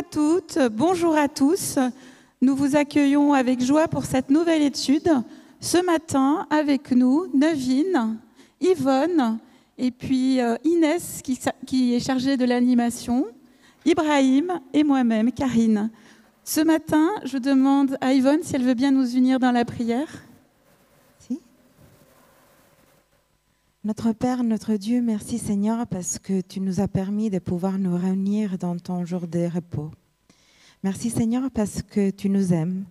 À toutes, bonjour à tous. Nous vous accueillons avec joie pour cette nouvelle étude. Ce matin, avec nous, Nevine, Yvonne et puis euh, Inès qui, qui est chargée de l'animation, Ibrahim et moi-même, Karine. Ce matin, je demande à Yvonne si elle veut bien nous unir dans la prière. Notre Père, notre Dieu, merci Seigneur parce que tu nous as permis de pouvoir nous réunir dans ton jour de repos. Merci Seigneur parce que tu nous aimes.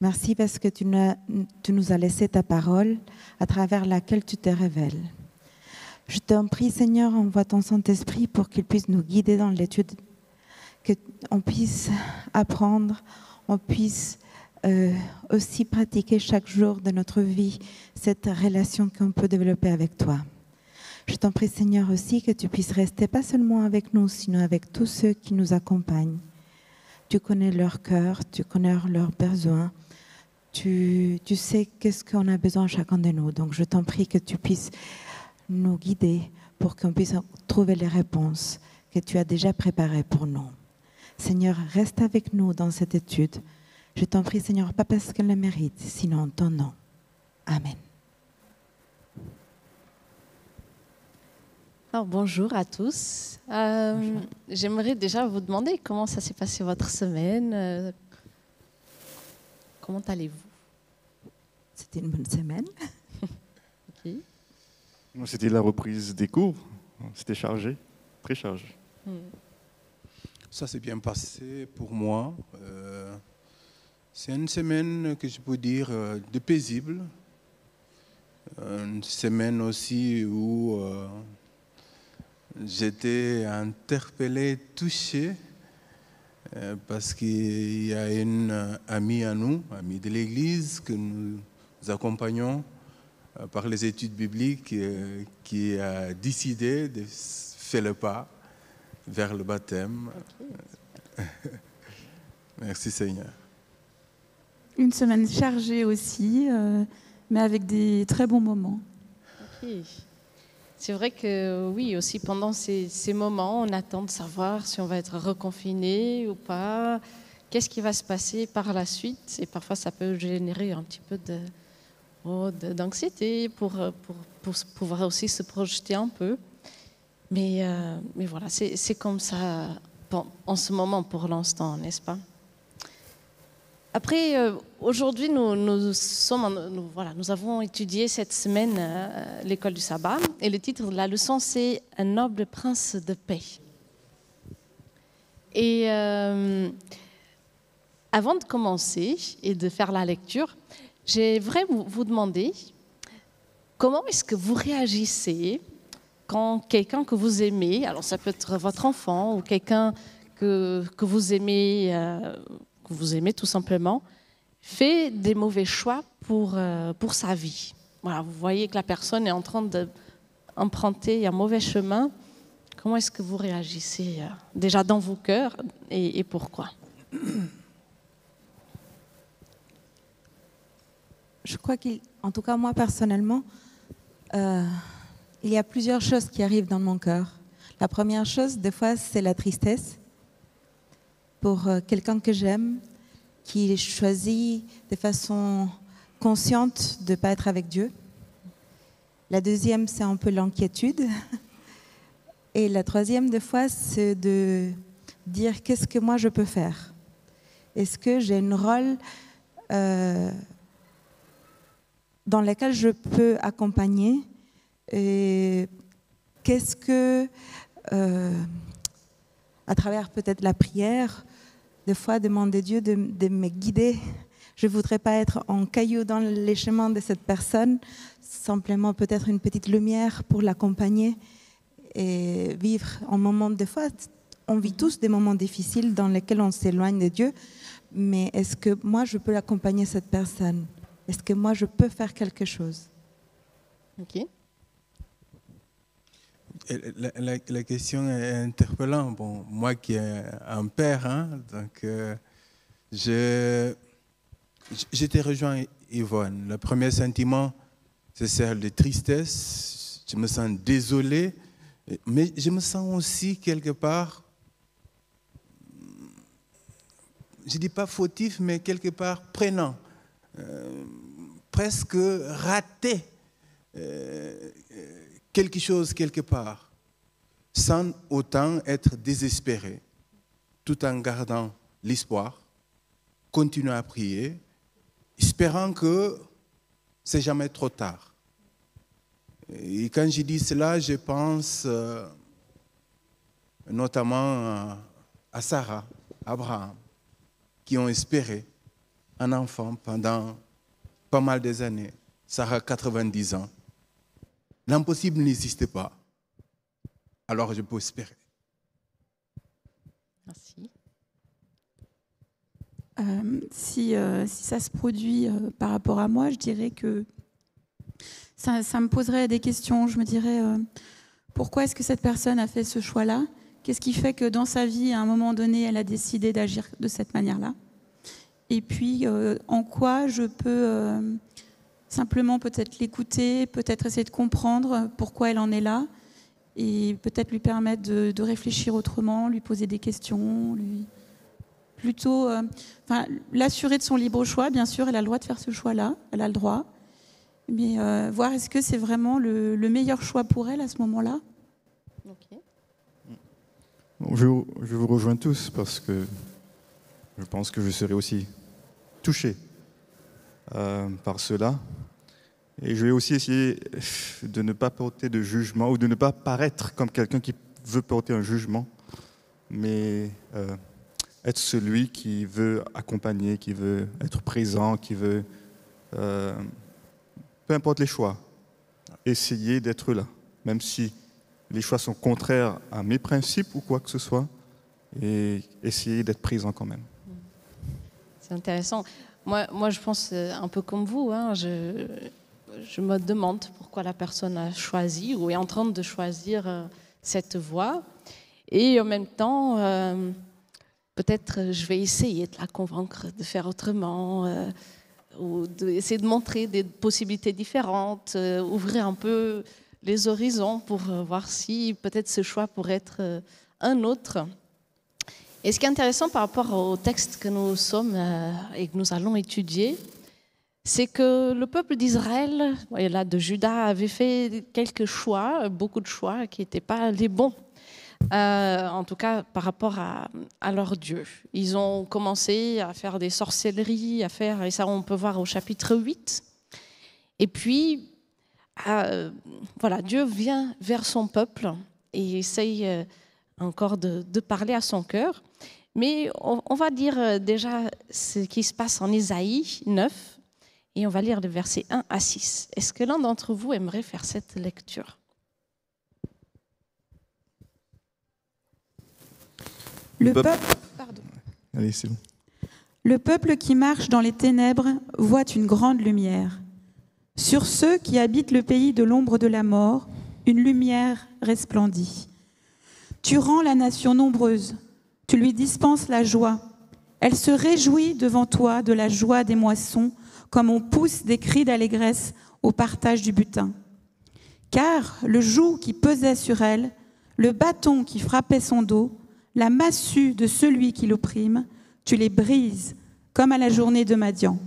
Merci parce que tu, nous as laissé ta parole à travers laquelle tu te révèles. Je t'en prie Seigneur, envoie ton Saint-Esprit pour qu'il puisse nous guider dans l'étude, qu'on puisse apprendre, on puisse euh, aussi pratiquer chaque jour de notre vie cette relation qu'on peut développer avec toi. Je t'en prie, Seigneur, aussi que tu puisses rester pas seulement avec nous, sinon avec tous ceux qui nous accompagnent. Tu connais leur cœur, tu connais leurs besoins, tu, sais qu'est-ce qu'on a besoin chacun de nous. Donc je t'en prie que tu puisses nous guider pour qu'on puisse trouver les réponses que tu as déjà préparées pour nous. Seigneur, reste avec nous dans cette étude. Je t'en prie, Seigneur, pas parce qu'elle le mérite, sinon ton nom. Amen. Bonjour à tous. Euh, j'aimerais déjà vous demander comment ça s'est passé votre semaine. Euh, comment allez-vous? C'était une bonne semaine. C'était la reprise des cours. C'était chargé, très chargé. Hmm. Ça s'est bien passé pour moi. Euh, c'est une semaine que je peux dire de paisible. Une semaine aussi où j'étais interpellé, touché, euh, parce qu'il y a une amie à nous, amie de l'Église, que nous accompagnons euh, par les études bibliques, euh, qui a décidé de faire le pas vers le baptême. Merci Seigneur. Une semaine chargée aussi, mais avec des très bons moments. C'est vrai que oui, aussi pendant ces, moments, on attend de savoir si on va être reconfiné ou pas, qu'est-ce qui va se passer par la suite? Et parfois, ça peut générer un petit peu de, oh, d'anxiété pour, pour, pouvoir aussi se projeter un peu. Mais, euh, mais voilà, c'est comme ça en ce moment pour l'instant, n'est-ce pas? Après, euh, aujourd'hui, nous, avons étudié cette semaine euh, l'école du sabbat et le titre de la leçon, c'est Un noble prince de paix. Et euh, avant de commencer et de faire la lecture, j'aimerais vous demander comment est-ce que vous réagissez quand quelqu'un que vous aimez, alors ça peut être votre enfant ou quelqu'un que, que vous aimez que vous aimez tout simplement, fait des mauvais choix pour, euh, pour sa vie. Voilà, vous voyez que la personne est en train d'emprunter un mauvais chemin. Comment est-ce que vous réagissez euh, déjà dans vos cœurs et, pourquoi? Je crois qu'en tout cas moi personnellement, euh, il y a plusieurs choses qui arrivent dans mon cœur. La première chose, des fois, c'est la tristesse pour euh, quelqu'un que j'aime, qui choisit de façon consciente de ne pas être avec Dieu. La deuxième, c'est un peu l'inquiétude. Et la troisième, des fois, c'est de dire qu'est-ce que moi je peux faire? Est-ce que j'ai un rôle euh, dans lequel je peux accompagner? Et qu'est-ce que, euh, à travers peut-être la prière, des fois demander Dieu de, me guider. Je ne voudrais pas être en caillou dans les chemins de cette personne, simplement peut-être une petite lumière pour l'accompagner et vivre un moment de fois. On vit tous des moments difficiles dans lesquels on s'éloigne de Dieu, mais est-ce que moi je peux accompagner cette personne? Est-ce que moi je peux faire quelque chose? Ok. La, question est interpellante. Bon, moi qui ai un père, hein, donc euh, je, j'étais rejoint Yvonne. Le premier sentiment, c'est celle de tristesse. Je me sens désolé, mais je me sens aussi quelque part je ne dis pas fautif, mais quelque part prenant, euh, presque raté euh, quelque chose quelque part, sans autant être désespéré, tout en gardant l'espoir, continuer à prier, espérant que c'est jamais trop tard. Et quand je dis cela, je pense euh, notamment à Sarah, Abraham, qui ont espéré un enfant pendant pas mal des années. Sarah, 90 ans. L'impossible n'existe pas. Alors je peux espérer. Merci. Euh, si, euh, si, ça se produit euh, par rapport à moi, je dirais que ça, ça me poserait des questions. Je me dirais pourquoi est-ce que cette personne a fait ce choix-là? Qu'est-ce qui fait que dans sa vie, à un moment donné, elle a décidé d'agir de cette manière-là? Et puis, en quoi je peux simplement peut-être l'écouter, peut-être essayer de comprendre pourquoi elle en est là, et peut-être lui permettre de, de, réfléchir autrement, lui poser des questions, lui plutôt, euh, enfin, l'assurer de son libre choix. Bien sûr, elle a le droit de faire ce choix-là, elle a le droit, mais euh, voir est-ce que c'est vraiment le, le, meilleur choix pour elle à ce moment-là. Okay. Je, je, vous rejoins tous parce que je pense que je serai aussi touché euh, par cela. Et je vais aussi essayer de ne pas porter de jugement ou de ne pas paraître comme quelqu'un qui veut porter un jugement, mais euh, être celui qui veut accompagner, qui veut être présent, qui veut, euh, peu importe les choix, essayer d'être là, même si les choix sont contraires à mes principes ou quoi que ce soit, et essayer d'être présent quand même. C'est intéressant. Moi, moi, je pense euh, un peu comme vous. Hein, je me demande pourquoi la personne a choisi ou est en train de choisir euh, cette voie. Et en même temps, euh, peut-être je vais essayer de la convaincre de faire autrement, euh, ou d'essayer de montrer des possibilités différentes, euh, ouvrir un peu les horizons pour euh, voir si peut-être ce choix pourrait être euh, un autre. Et ce qui est intéressant par rapport au texte que nous sommes euh, et que nous allons étudier, c'est que le peuple d'Israël, là de Juda, avait fait quelques choix, beaucoup de choix qui n'étaient pas les bons. Euh, en tout cas par rapport à, leur Dieu. Ils ont commencé à faire des sorcelleries, à faire, et ça on peut voir au chapitre 8. Et puis, euh, voilà, Dieu vient vers son peuple et essaye euh, encore de, parler à son cœur. Mais on, on va dire déjà ce qui se passe en Isaïe 9, et on va lire les versets 1 à 6. Est-ce que l'un d'entre vous aimerait faire cette lecture? Le peuple, pardon. Allez, bon. le peuple qui marche dans les ténèbres voit une grande lumière. Sur ceux qui habitent le pays de l'ombre de la mort, une lumière resplendit. Tu rends la nation nombreuse, tu lui dispenses la joie. Elle se réjouit devant toi de la joie des moissons, comme on pousse des cris d'allégresse au partage du butin. Car le joug qui pesait sur elle, le bâton qui frappait son dos, la massue de celui qui l'opprime, tu les brises comme à la journée de Madian.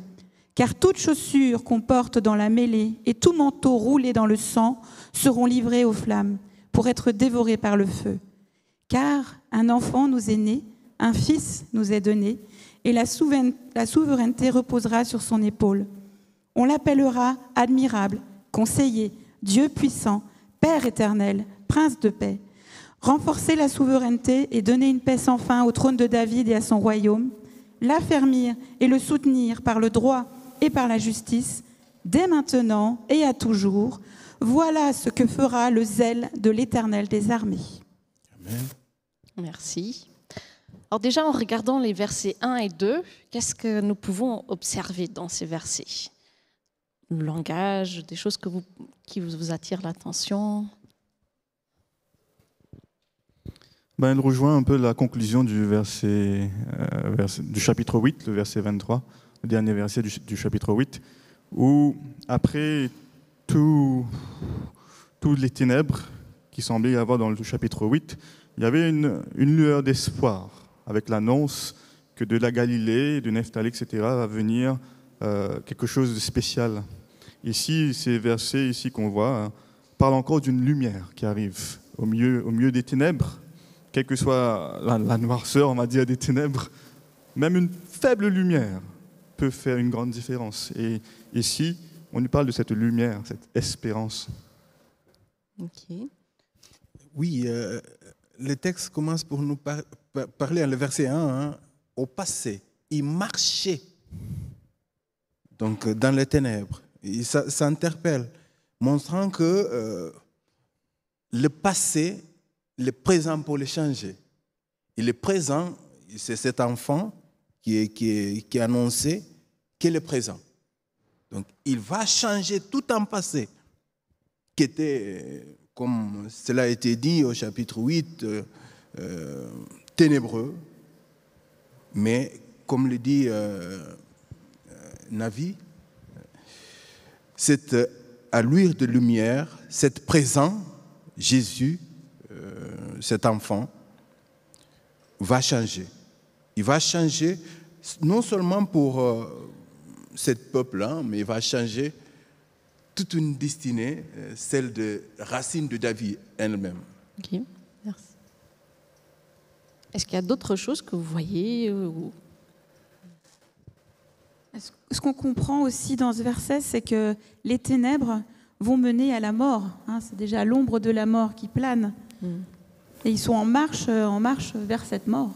Car toute chaussure qu'on porte dans la mêlée et tout manteau roulé dans le sang seront livrés aux flammes pour être dévorés par le feu. Car un enfant nous est né, un fils nous est donné, et la souveraineté reposera sur son épaule. On l'appellera admirable, conseiller, Dieu puissant, Père éternel, Prince de paix renforcer la souveraineté et donner une paix sans fin au trône de David et à son royaume, l'affermir et le soutenir par le droit et par la justice, dès maintenant et à toujours. Voilà ce que fera le zèle de l'Éternel des armées. Amen. Merci. Alors déjà, en regardant les versets 1 et 2, qu'est-ce que nous pouvons observer dans ces versets? Le langage, des choses que vous, qui vous attirent l'attention? Ben, Elle rejoint un peu la conclusion du, verset, euh, du chapitre 8, le verset 23, le dernier verset du, chapitre 8, où après toutes les ténèbres qui semblaient y avoir dans le chapitre 8, il y avait une lueur d'espoir avec l'annonce que de la Galilée, de Nephtali, etc., va venir euh, quelque chose de spécial. Ici, ces versets ici qu'on voit hein, parlent encore d'une lumière qui arrive au milieu, au milieu des ténèbres, quelle que soit la, la noirceur, on va dire, des ténèbres. Même une faible lumière peut faire une grande différence. Et ici, on nous parle de cette lumière, cette espérance. Ok. Oui, euh, le texte commence pour nous par- parler, à le verset 1, hein, au passé. Il marchait donc, euh, dans les ténèbres. Et ça, ça interpelle, montrant que euh, le passé, le présent pour le changer. Et le présent, c'est cet enfant qui est, qui est, est annoncé, qui est le présent. Donc, il va changer tout en passé, qui était, euh, comme cela a été dit au chapitre 8, euh, euh, ténébreux, mais comme le dit euh, euh, Navi, cette allure de lumière, cet présent, Jésus, euh, cet enfant, va changer. Il va changer non seulement pour euh, ce peuple-là, mais il va changer toute une destinée, euh, celle de Racine de David elle-même. Est-ce qu'il y a d'autres choses que vous voyez euh, ou- Ce- qu'on comprend aussi dans ce verset, c'est que les ténèbres vont mener à la mort. hein. c'est déjà l'ombre de la mort qui plane. Mm. Et ils sont en marche, euh, en marche vers cette mort.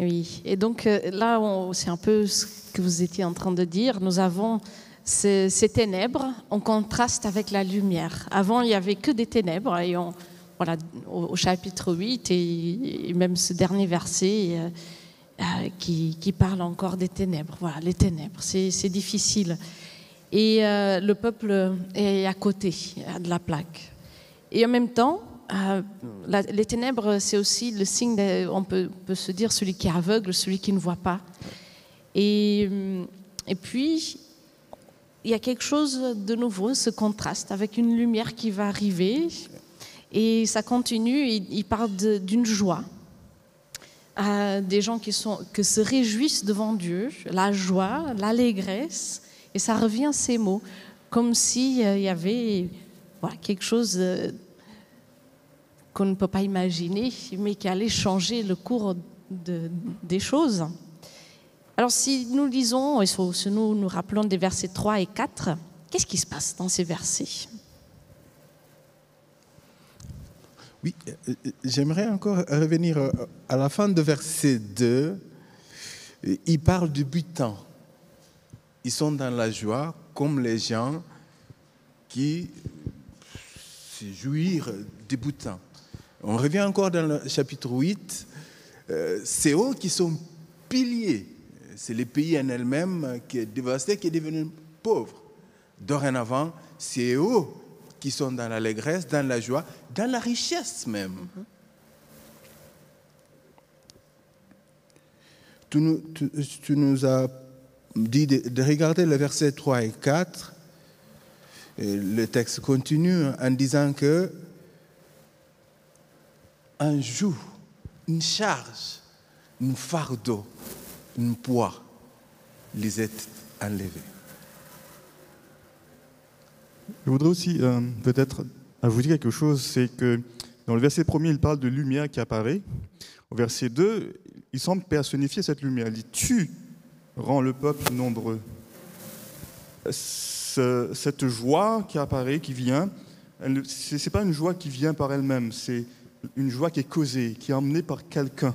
Oui, et donc euh, là, c'est un peu ce que vous étiez en train de dire. Nous avons ces, ces ténèbres en contraste avec la lumière. Avant, il n'y avait que des ténèbres. Et on, voilà, au, chapitre 8, et, même ce dernier verset euh, euh, qui, qui parle encore des ténèbres. Voilà, les ténèbres, c'est difficile. Et euh, le peuple est à côté de la plaque. Et en même temps, les ténèbres, c'est aussi le signe, on peut, peut se dire, celui qui est aveugle, celui qui ne voit pas. Et, et puis, il y a quelque chose de nouveau, ce contraste avec une lumière qui va arriver. Et ça continue, il, parle d'une joie. Euh, des gens qui, sont, qui se réjouissent devant Dieu, la joie, l'allégresse. Et ça revient ces mots, comme s'il y avait quelque chose euh, qu'on ne peut pas imaginer, mais qui allait changer le cours de- des choses. Alors si nous lisons, et si nous nous rappelons des versets 3 et 4, qu'est-ce qui se passe dans ces versets? Oui, euh, euh, j'aimerais encore revenir euh, à la fin de verset 2. Euh, Il parle du butin. Ils sont dans la joie comme les gens qui se jouirent du butin. On revient encore dans le chapitre 8. euh, C'est eux qui sont piliers. C'est le pays en elle-même qui est dévasté, qui est devenu pauvre. Dorénavant, c'est eux qui sont dans l'allégresse, dans la joie, dans la richesse même. Tu, nous, as dit de, de regarder le verset 3 et 4. Et le texte continue en disant que un joug, une charge, un fardeau, un poids les est enlevé. Je voudrais aussi euh, peut-être ajouter quelque chose, c'est que dans le verset premier, il parle de lumière qui apparaît. Au verset 2, il semble personnifier cette lumière. Il dit Tu rends le peuple nombreux. Ce- cette joie qui apparaît, qui vient, ce n'est pas une joie qui vient par elle-même, c'est une joie qui est causée, qui est emmenée par quelqu'un.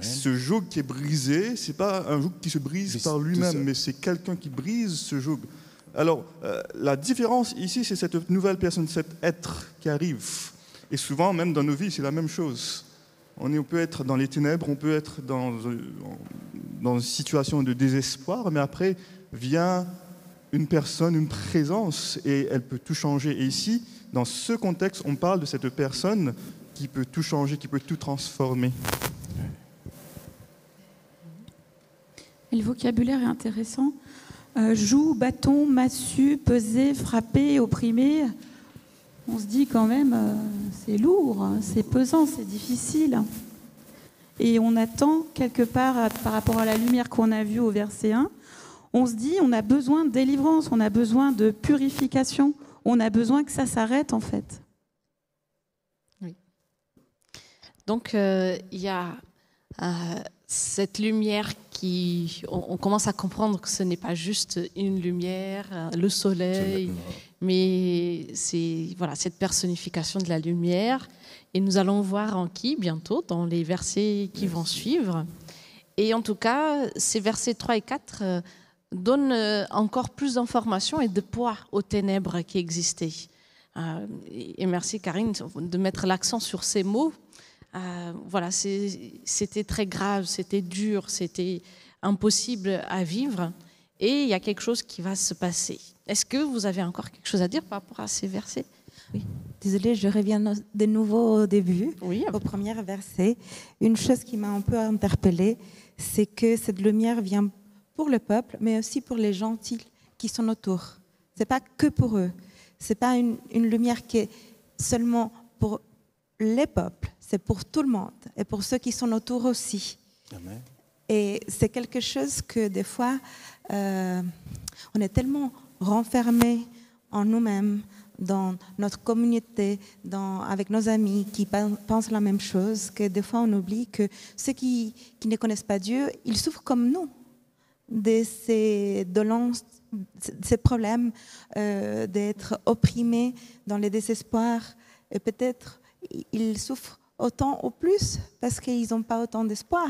Ce joug qui est brisé, c'est pas un joug qui se brise Mais par lui-même, mais c'est quelqu'un qui brise ce joug. Alors, euh, la différence ici, c'est cette nouvelle personne, cet être qui arrive. Et souvent, même dans nos vies, c'est la même chose. On, peut être dans les ténèbres, on peut être dans, une situation de désespoir, mais après vient une personne, une présence, et elle peut tout changer. Et ici, dans ce contexte, on parle de cette personne qui peut tout changer, qui peut tout transformer. Le vocabulaire est intéressant. Euh, joug, bâton, massue, peser, frapper, opprimer. On se dit quand même, euh, c'est lourd, hein, c'est pesant, c'est difficile. Et on attend quelque part, par rapport à la lumière qu'on a vue au verset 1, on se dit on a besoin de délivrance, on a besoin de purification, on a besoin que ça s'arrête en fait. Oui. Donc euh, il y a euh, cette lumière qui, on, commence à comprendre que ce n'est pas juste une lumière, euh, le soleil, mais c'est voilà cette personnification de la lumière. Et nous allons voir en qui bientôt dans les versets qui vont suivre. Et en tout cas, ces versets 3 et 4 euh, donnent euh, encore plus d'informations et de poids aux ténèbres qui existaient. et merci Karine de mettre l'accent sur ces mots euh, voilà, c'était très grave, c'était dur, c'était impossible à vivre. Et il y a quelque chose qui va se passer. Est-ce que vous avez encore quelque chose à dire par rapport à ces versets? Oui. Désolée, je reviens de nouveau au début, oui. au premier verset. Une chose qui m'a un peu interpellée, c'est que cette lumière vient pour le peuple, mais aussi pour les gentils qui sont autour. C'est pas que pour eux. C'est pas une, une lumière qui est seulement pour les peuples, c'est pour tout le monde et pour ceux qui sont autour aussi. Et c'est quelque chose que des fois, euh, on est tellement renfermé en nous-mêmes, dans notre communauté, dans, avec nos amis qui pensent la même chose, que des fois on oublie que ceux qui, qui ne connaissent pas Dieu, ils souffrent comme nous de ces dolences, ces problèmes, euh, d'être opprimés dans les désespoirs, et peut-être ils souffrent autant ou plus parce qu'ils n'ont pas autant d'espoir.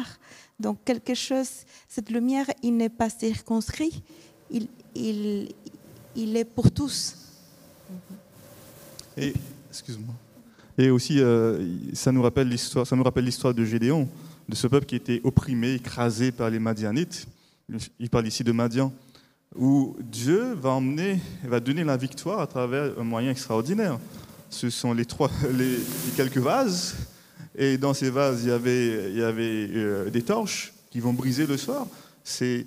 Donc quelque chose, cette lumière, il n'est pas circonscrit, il est pour tous. Et, excuse-moi. Et aussi, euh, ça nous rappelle l'histoire, ça nous rappelle l'histoire de Gédéon, de ce peuple qui était opprimé, écrasé par les Madianites. Il parle ici de Madian, où Dieu va emmener, va donner la victoire à travers un moyen extraordinaire. Ce sont les trois, les quelques vases et dans ces vases, il y avait, euh, des torches qui vont briser le soir. C'est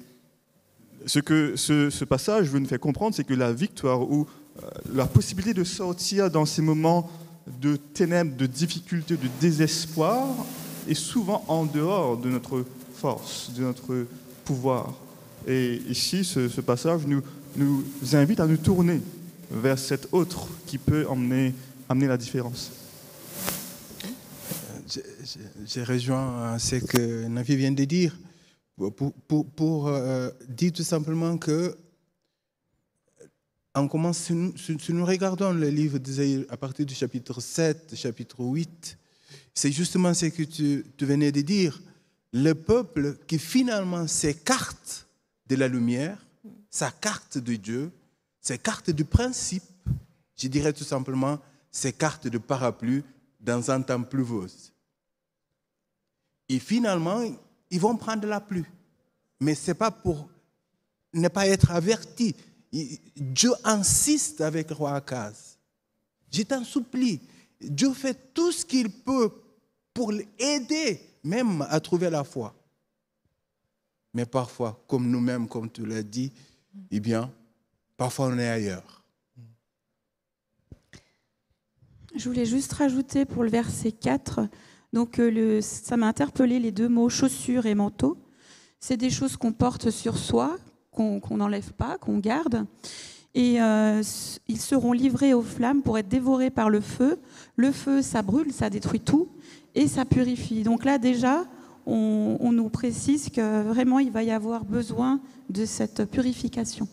ce que ce, passage veut nous faire comprendre, c'est que la victoire ou euh, la possibilité de sortir dans ces moments de ténèbres, de difficultés, de désespoir, est souvent en dehors de notre force, de notre pouvoir. Et ici, ce, passage nous, invite à nous tourner vers cet autre qui peut amener la différence j'ai rejoint ce que Navi vient de dire pour, euh, dire tout simplement que on commence, si nous, regardons le livre d'Isaïe à partir du chapitre 7, chapitre 8, c'est justement ce que tu, venais de dire. Le peuple qui finalement s'écarte de la lumière, s'écarte de Dieu, s'écarte du principe, je dirais tout simplement, s'écarte de parapluie dans un temps pluvieux. Et finalement, ils vont prendre la pluie. Mais ce n'est pas pour ne pas être averti. Dieu insiste avec roi Akaz. Je t'en supplie. Dieu fait tout ce qu'il peut pour l'aider même à trouver la foi. Mais parfois, comme nous-mêmes, comme tu l'as dit, eh bien, parfois on est ailleurs. Je voulais juste rajouter pour le verset 4 donc euh, ça m'a interpellé les deux mots chaussures et manteau. C'est des choses qu'on porte sur soi, qu'on n'enlève pas, qu'on garde. Et euh, ils seront livrés aux flammes pour être dévorés par le feu. Le feu, ça brûle, ça détruit tout et ça purifie. Donc là déjà, on, on nous précise que vraiment il va y avoir besoin de cette purification.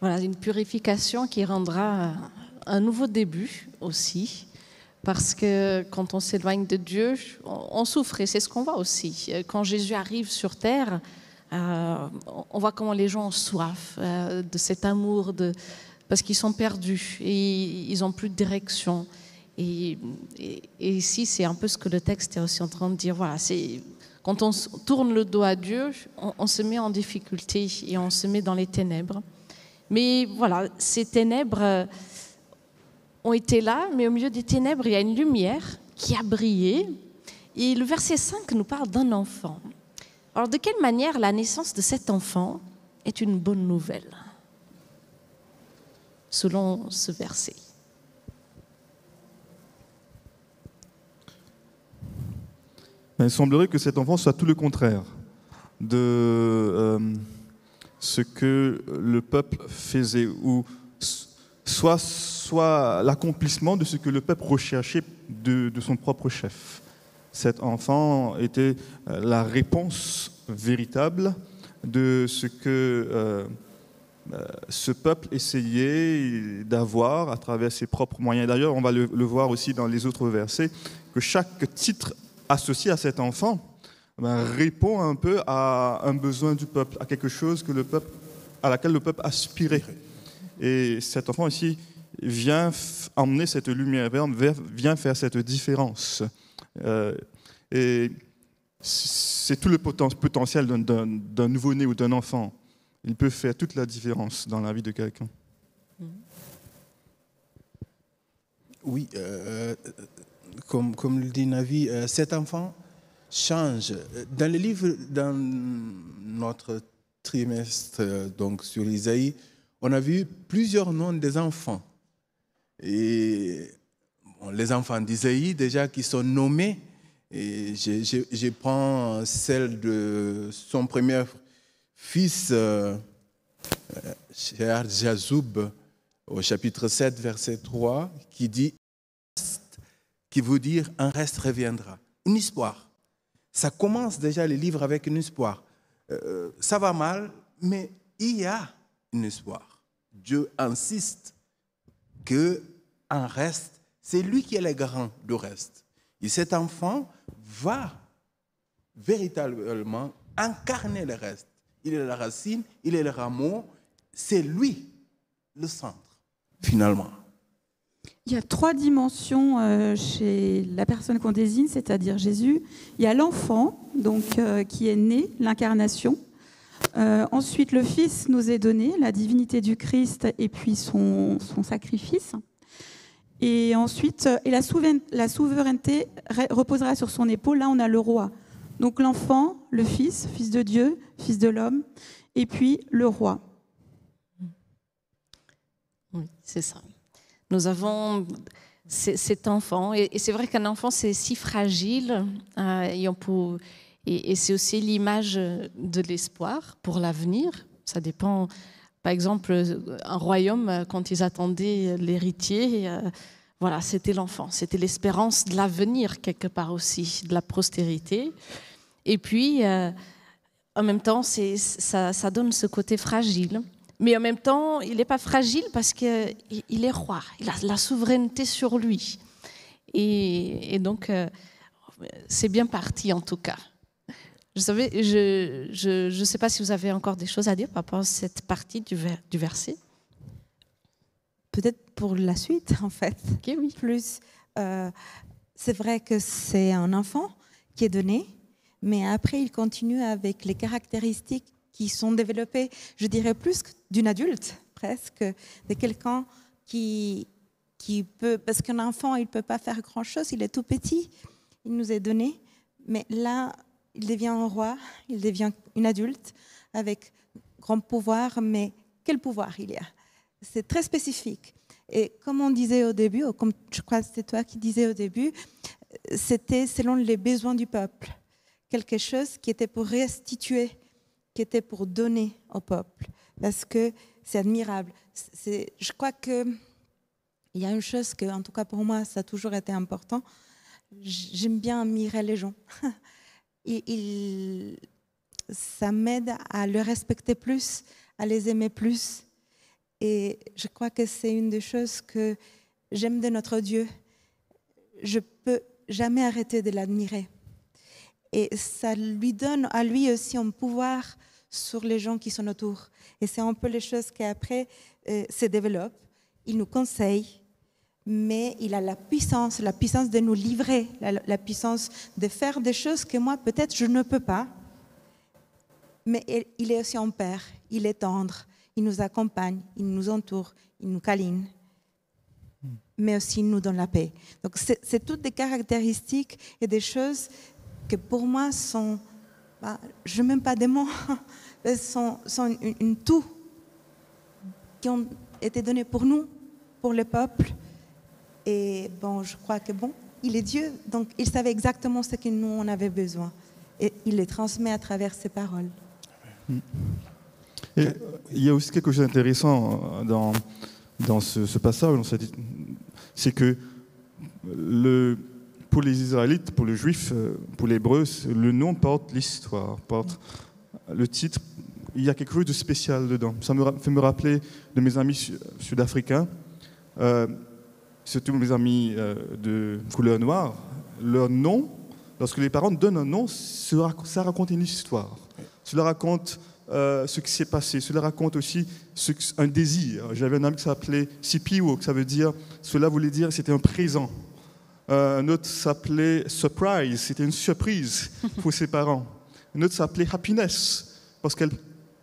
Voilà, une purification qui rendra un nouveau début aussi parce que quand on s'éloigne de Dieu, on souffre et c'est ce qu'on voit aussi. Quand Jésus arrive sur terre, euh, on voit comment les gens ont soif euh, de cet amour, parce qu'ils sont perdus et ils n'ont plus de direction. Et, ici, c'est un peu ce que le texte est aussi en train de dire. Voilà, quand on tourne le dos à Dieu, on se met en difficulté et on se met dans les ténèbres. Mais voilà, ces ténèbres ont été là, mais au milieu des ténèbres, il y a une lumière qui a brillé. Et le verset 5 nous parle d'un enfant. Alors de quelle manière la naissance de cet enfant est une bonne nouvelle Selon ce verset? il semblerait que cet enfant soit tout le contraire de euh, ce que le peuple faisait, ou soit, l'accomplissement de ce que le peuple recherchait de, son propre chef. Cet enfant était euh, la réponse véritable de ce que euh, ce peuple essayait d'avoir à travers ses propres moyens. D'ailleurs, on va le, le, voir aussi dans les autres versets, que chaque titre associé à cet enfant ben, répond un peu à un besoin du peuple, à quelque chose que le peuple, à laquelle le peuple aspirait. Et cet enfant ici vient emmener cette lumière vient faire cette différence. Euh, et c'est tout le potentiel d'un nouveau-né ou d'un enfant. Il peut faire toute la différence dans la vie de quelqu'un. Oui, euh, comme, comme le dit Navi, euh, cet enfant change. Dans le livre, dans notre trimestre donc sur Isaïe, on a vu plusieurs noms des enfants. Et les enfants d'Isaïe, déjà, qui sont nommés, et je, prends celle de son premier fils, euh, cher Jazoub, au chapitre 7, verset 3, qui dit qui veut dire un reste reviendra. Une histoire. Ça commence déjà le livre avec une histoire. Euh, ça va mal, mais il y a histoire. Dieu insiste que un reste, c'est lui qui est le garant du reste. Et cet enfant va véritablement incarner le reste. Il est la racine, il est le rameau, c'est lui le centre, finalement. Il y a trois dimensions euh, chez la personne qu'on désigne, c'est-à-dire Jésus. Il y a l'enfant, donc euh, qui est né, l'incarnation. Euh, ensuite, le Fils nous est donné, la divinité du Christ et puis son, sacrifice. Et ensuite, et la, la souveraineté reposera sur son épaule. Là, on a le roi. Donc l'enfant, le Fils, Fils de Dieu, Fils de l'homme, et puis le roi. Oui, c'est ça nous avons cet enfant. Et, c'est vrai qu'un enfant, c'est si fragile. Euh, et, c'est aussi l'image de l'espoir pour l'avenir. Ça dépend. Par exemple, un royaume, quand ils attendaient l'héritier, euh, voilà, c'était l'enfant. C'était l'espérance de l'avenir, quelque part aussi, de la postérité. Et puis, euh, en même temps, ça, ça donne ce côté fragile. Mais en même temps, il n'est pas fragile parce qu'il est roi. Il a la souveraineté sur lui. Et, donc, euh, c'est bien parti en tout cas. Je ne sais pas si vous avez encore des choses à dire par rapport à cette partie du, du verset. Peut-être pour la suite, en fait. oui. Plus, euh, c'est vrai que c'est un enfant qui est donné, mais après, il continue avec les caractéristiques qui sont développées, je dirais plus d'une adulte presque, de quelqu'un qui, qui peut, parce qu'un enfant, il ne peut pas faire grand-chose, il est tout petit, il nous est donné, mais là, il devient un roi, il devient une adulte avec grand pouvoir, mais quel pouvoir il y a? C'est très spécifique. Et comme on disait au début, comme je crois que c'était toi qui disais au début, c'était selon les besoins du peuple. Quelque chose qui était pour restituer qui était pour donner au peuple, parce que c'est admirable. je crois qu'il y a une chose que, en tout cas pour moi, ça a toujours été important. J'aime bien admirer les gens. il, ça m'aide à le respecter plus, à les aimer plus. Et je crois que c'est une des choses que j'aime de notre Dieu. Je peux jamais arrêter de l'admirer et ça lui donne à lui aussi un pouvoir sur les gens qui sont autour. Et c'est un peu les choses qui après euh, se développent. Il nous conseille, mais il a la puissance, la puissance de nous livrer, la, puissance de faire des choses que moi, peut-être, je ne peux pas. Mais il est aussi un père, il est tendre, il nous accompagne, il nous entoure, il nous câline, mais aussi il nous donne la paix. Donc c'est toutes des caractéristiques et des choses que pour moi sont, bah, je ne même pas des mots, sont, sont une, tout qui ont été donnés pour nous, pour le peuple. Et bon, je crois que bon, il est Dieu, donc il savait exactement ce que nous on avait besoin. Et il les transmet à travers ses paroles. Il y a aussi quelque chose d'intéressant dans, dans ce, ce passage, c'est que le, pour les Israélites, pour les Juifs, euh, pour les Hébreux, le nom porte l'histoire, porte le titre. Il y a quelque chose de spécial dedans. Ça me fait me rappeler de mes amis su- sud-africains, euh, surtout mes amis euh, de couleur noire. Leur nom, lorsque les parents donnent un nom, ça rac- ça raconte une histoire. Cela raconte euh, ce qui s'est passé. Cela raconte aussi ce un désir. J'avais un ami qui s'appelait Sipiwo, que ça veut dire, cela voulait dire c'était un présent. Euh, un autre s'appelait Surprise, c'était une surprise pour ses parents. Un autre s'appelait Happiness, parce qu'elle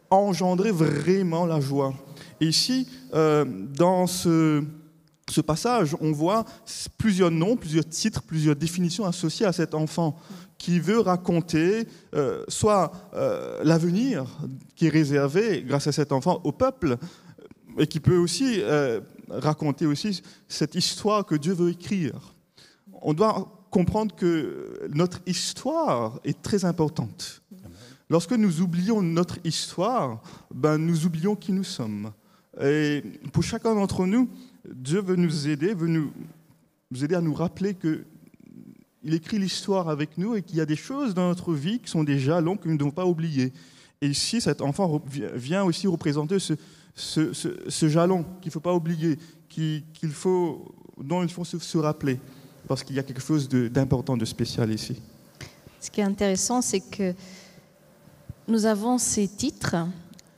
engendrait vraiment la joie. Et ici, euh, dans ce, ce passage, on voit plusieurs noms, plusieurs titres, plusieurs définitions associées à cet enfant qui veut raconter euh, soit euh, l'avenir qui est réservé grâce à cet enfant au peuple, et qui peut aussi euh, raconter aussi cette histoire que Dieu veut écrire. On doit comprendre que notre histoire est très importante. Lorsque nous oublions notre histoire, ben, nous oublions qui nous sommes. Et pour chacun d'entre nous, Dieu veut nous aider, veut nous, aider à nous rappeler que il écrit l'histoire avec nous et qu'il y a des choses dans notre vie qui sont des jalons que nous ne devons pas oublier. Et ici, cet enfant vient aussi représenter ce, ce, ce- ce jalon qu'il ne faut pas oublier, qui- qu'il faut, dont il faut se, rappeler, parce qu'il y a quelque chose d'important, de, spécial ici. Ce qui est intéressant, c'est que nous avons ces titres.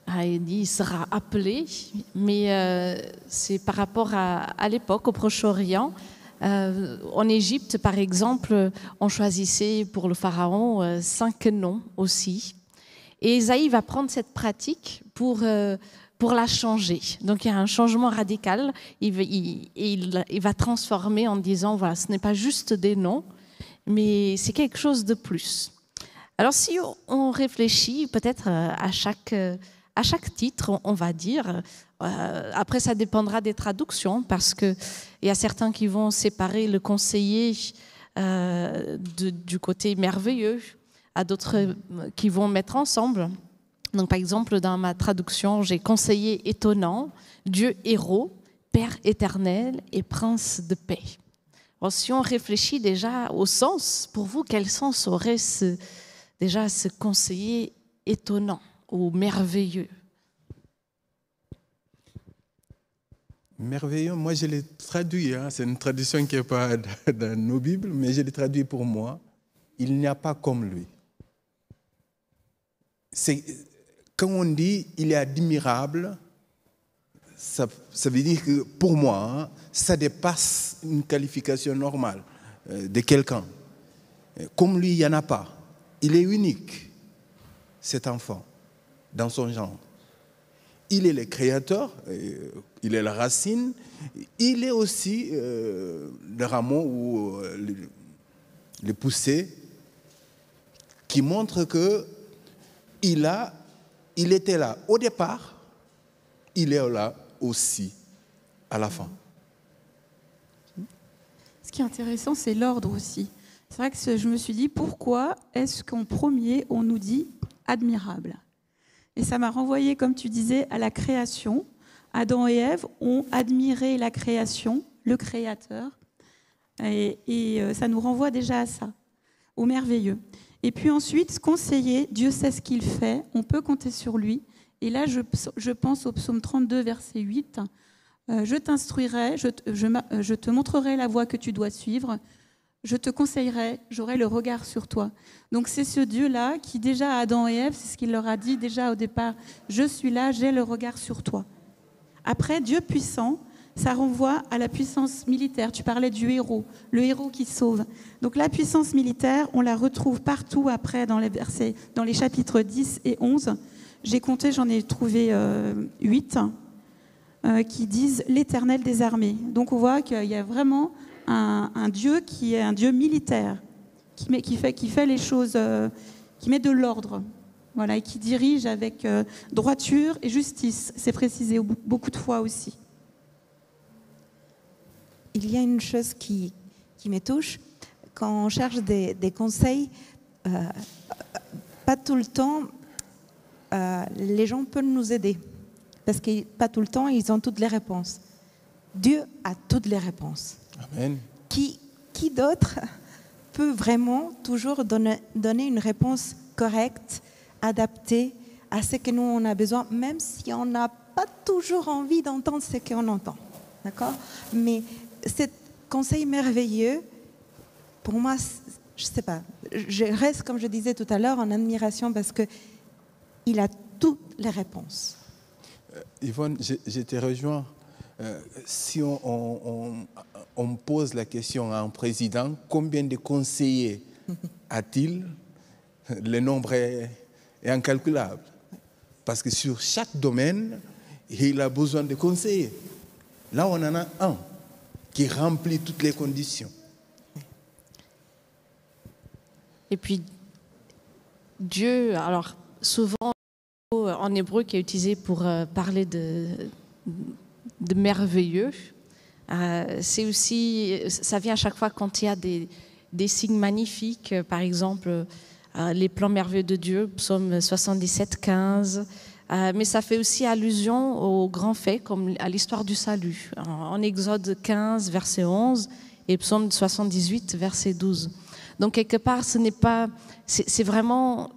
Il sera appelé, mais euh, c'est par rapport à, l'époque, au Proche-Orient. Euh, en Égypte, par exemple, on choisissait pour le pharaon euh, cinq noms aussi. Et Isaïe va prendre cette pratique pour, pour la changer. Donc il y a un changement radical. Il, va- transformer en disant, voilà, ce n'est pas juste des noms, mais c'est quelque chose de plus. Alors si on- réfléchit peut-être à chaque, à chaque titre, on- va dire, euh, après ça dépendra des traductions, parce qu'il y a certains qui vont séparer le conseiller euh, du côté merveilleux, à d'autres euh, qui vont mettre ensemble. Donc par exemple, dans ma traduction, j'ai conseiller étonnant, Dieu héros, Père éternel et Prince de paix. Si on réfléchit déjà au sens, pour vous, quel sens aurait ce, déjà ce conseiller étonnant? Ou merveilleux Merveilleux, moi je l'ai traduit, hein. c'est une traduction qui n'est pas dans nos Bibles, mais je l'ai traduit pour moi. Il n'y a pas comme lui. C'est, quand on dit il est admirable, ça, veut dire que pour moi, hein, ça dépasse une qualification normale euh, de quelqu'un. Comme lui, il n'y en a pas. Il est unique, cet enfant, dans son genre. Il est le créateur, euh, il est la racine, il est aussi euh, le rameau ou euh, le, le poussé qui montre que il, a, il était là au départ, il est là aussi à la fin. Ce qui est intéressant, c'est l'ordre aussi. C'est vrai que je me suis dit, pourquoi est-ce qu'en premier, on nous dit admirable? Et ça m'a renvoyé, comme tu disais, à la création. Adam et Ève ont admiré la création, le Créateur. Et, euh, ça nous renvoie déjà à ça, au merveilleux. Et puis ensuite, conseiller, Dieu sait ce qu'il fait, on peut compter sur lui. Et là, je, pense au psaume 32, verset 8. Euh, je t'instruirai, je te montrerai la voie que tu dois suivre, je te conseillerai, j'aurai le regard sur toi. Donc c'est ce Dieu-là qui déjà à Adam et Ève, c'est ce qu'il leur a dit déjà au départ, je suis là, j'ai le regard sur toi. Après, Dieu puissant, ça renvoie à la puissance militaire. Tu parlais du héros, le héros qui sauve. Donc la puissance militaire, on la retrouve partout après dans les versets, dans les chapitres 10 et 11. J'ai compté, j'en ai trouvé euh, 8 euh, qui disent l'éternel des armées. Donc on voit qu'il y a vraiment un, Dieu qui est un Dieu militaire, qui, fait, les choses, euh, qui met de l'ordre, voilà, et qui dirige avec euh, droiture et justice. C'est précisé au- beaucoup de fois aussi. Il y a une chose qui, me touche, quand on cherche des, conseils, euh, pas tout le temps, les gens peuvent nous aider. Parce que pas tout le temps, ils ont toutes les réponses. Dieu a toutes les réponses. Amen. Qui, qui d'autre peut vraiment toujours donner, donner une réponse correcte, adaptée à ce que nous on a besoin, même si on n'a pas toujours envie d'entendre ce qu'on entend. D'accord? Mais ce conseil merveilleux, pour moi, je sais pas, je reste, comme je disais tout à l'heure, en admiration parce que il a toutes les réponses. Yvonne, je, je te rejoins. Euh, si on, on- on- on pose la question à un président, combien de conseillers a-t-il? Le nombre est, est incalculable. Parce que sur chaque domaine, il a besoin de conseillers. Là, on en a un qui remplit toutes les conditions. Et puis, Dieu, alors souvent en hébreu qui est utilisé pour euh, parler de, de merveilleux, euh, c'est aussi, ça vient à chaque fois quand il y a des, des signes magnifiques, par exemple euh, les plans merveilleux de Dieu, psaume 77, 15. Euh, mais ça fait aussi allusion aux grands faits, comme à l'histoire du salut. En, en Exode 15, verset 11, et psaume 78, verset 12. Donc quelque part, ce n'est pas, c'est vraiment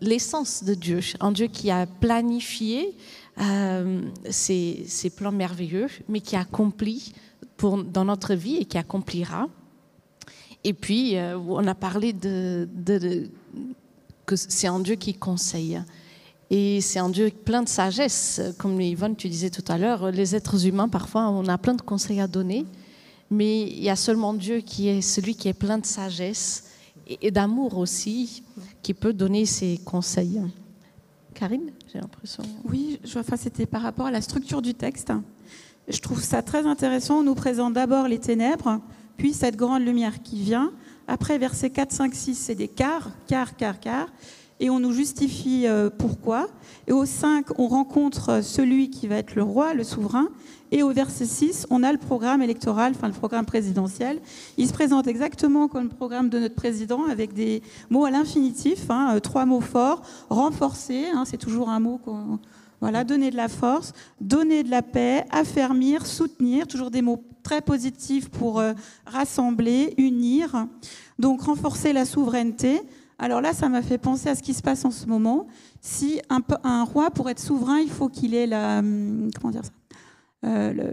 l'essence de Dieu, un Dieu qui a planifié euh, ces, plans merveilleux, mais qui accomplit pour, dans notre vie et qui accomplira. Et puis, euh, on a parlé de, que c'est un Dieu qui conseille. Et c'est un Dieu plein de sagesse. Comme Yvonne, tu disais tout à l'heure, les êtres humains, parfois, on a plein de conseils à donner. Mais il y a seulement Dieu qui est celui qui est plein de sagesse et d'amour aussi, qui peut donner ses conseils. Karine, Oui, je, enfin, c'était par rapport à la structure du texte. Je trouve ça très intéressant. On nous présente d'abord les ténèbres, puis cette grande lumière qui vient. Après, versets 4, 5, 6, c'est des quarts, quarts, quarts, quarts. Et on nous justifie euh, pourquoi. Et au 5, on rencontre celui qui va être le roi, le souverain. Et au verset 6, on a le programme électoral, enfin le programme présidentiel. Il se présente exactement comme le programme de notre président, avec des mots à l'infinitif, hein, euh, trois mots forts, renforcer, hein, c'est toujours un mot qu'on... Voilà, donner de la force, donner de la paix, affermir, soutenir, toujours des mots très positifs pour euh, rassembler, unir. Donc renforcer la souveraineté. Alors là, ça m'a fait penser à ce qui se passe en ce moment. Si un, roi, pour être souverain, il faut qu'il ait la, hum, comment dire ça?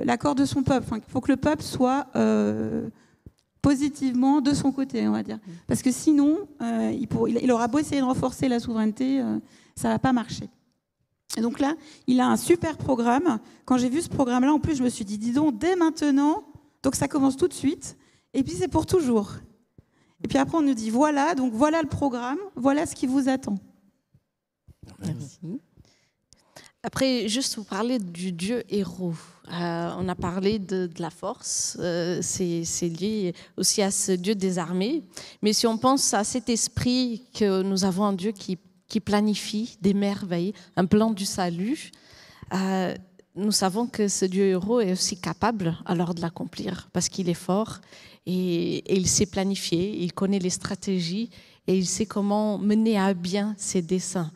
L'accord de son peuple. Enfin, il faut que le peuple soit euh, positivement de son côté, on va dire. Parce que sinon, euh, il, pour- il- il aura beau essayer de renforcer la souveraineté, euh, ça va pas marcher. Et donc là, il a un super programme. Quand j'ai vu ce programme-là, en plus, je me suis dit, dis donc, dès maintenant, donc ça commence tout de suite, et puis c'est pour toujours. Et puis après, on nous dit, voilà, donc voilà le programme, voilà ce qui vous attend. Merci. Après, juste vous parler du Dieu héros. Euh, on a parlé de, la force, euh, c'est lié aussi à ce Dieu des armées. Mais si on pense à cet esprit que nous avons un Dieu qui, qui planifie des merveilles, un plan du salut, euh, nous savons que ce Dieu héros est aussi capable alors de l'accomplir parce qu'il est fort et, et il sait planifier, il connaît les stratégies et il sait comment mener à bien ses desseins.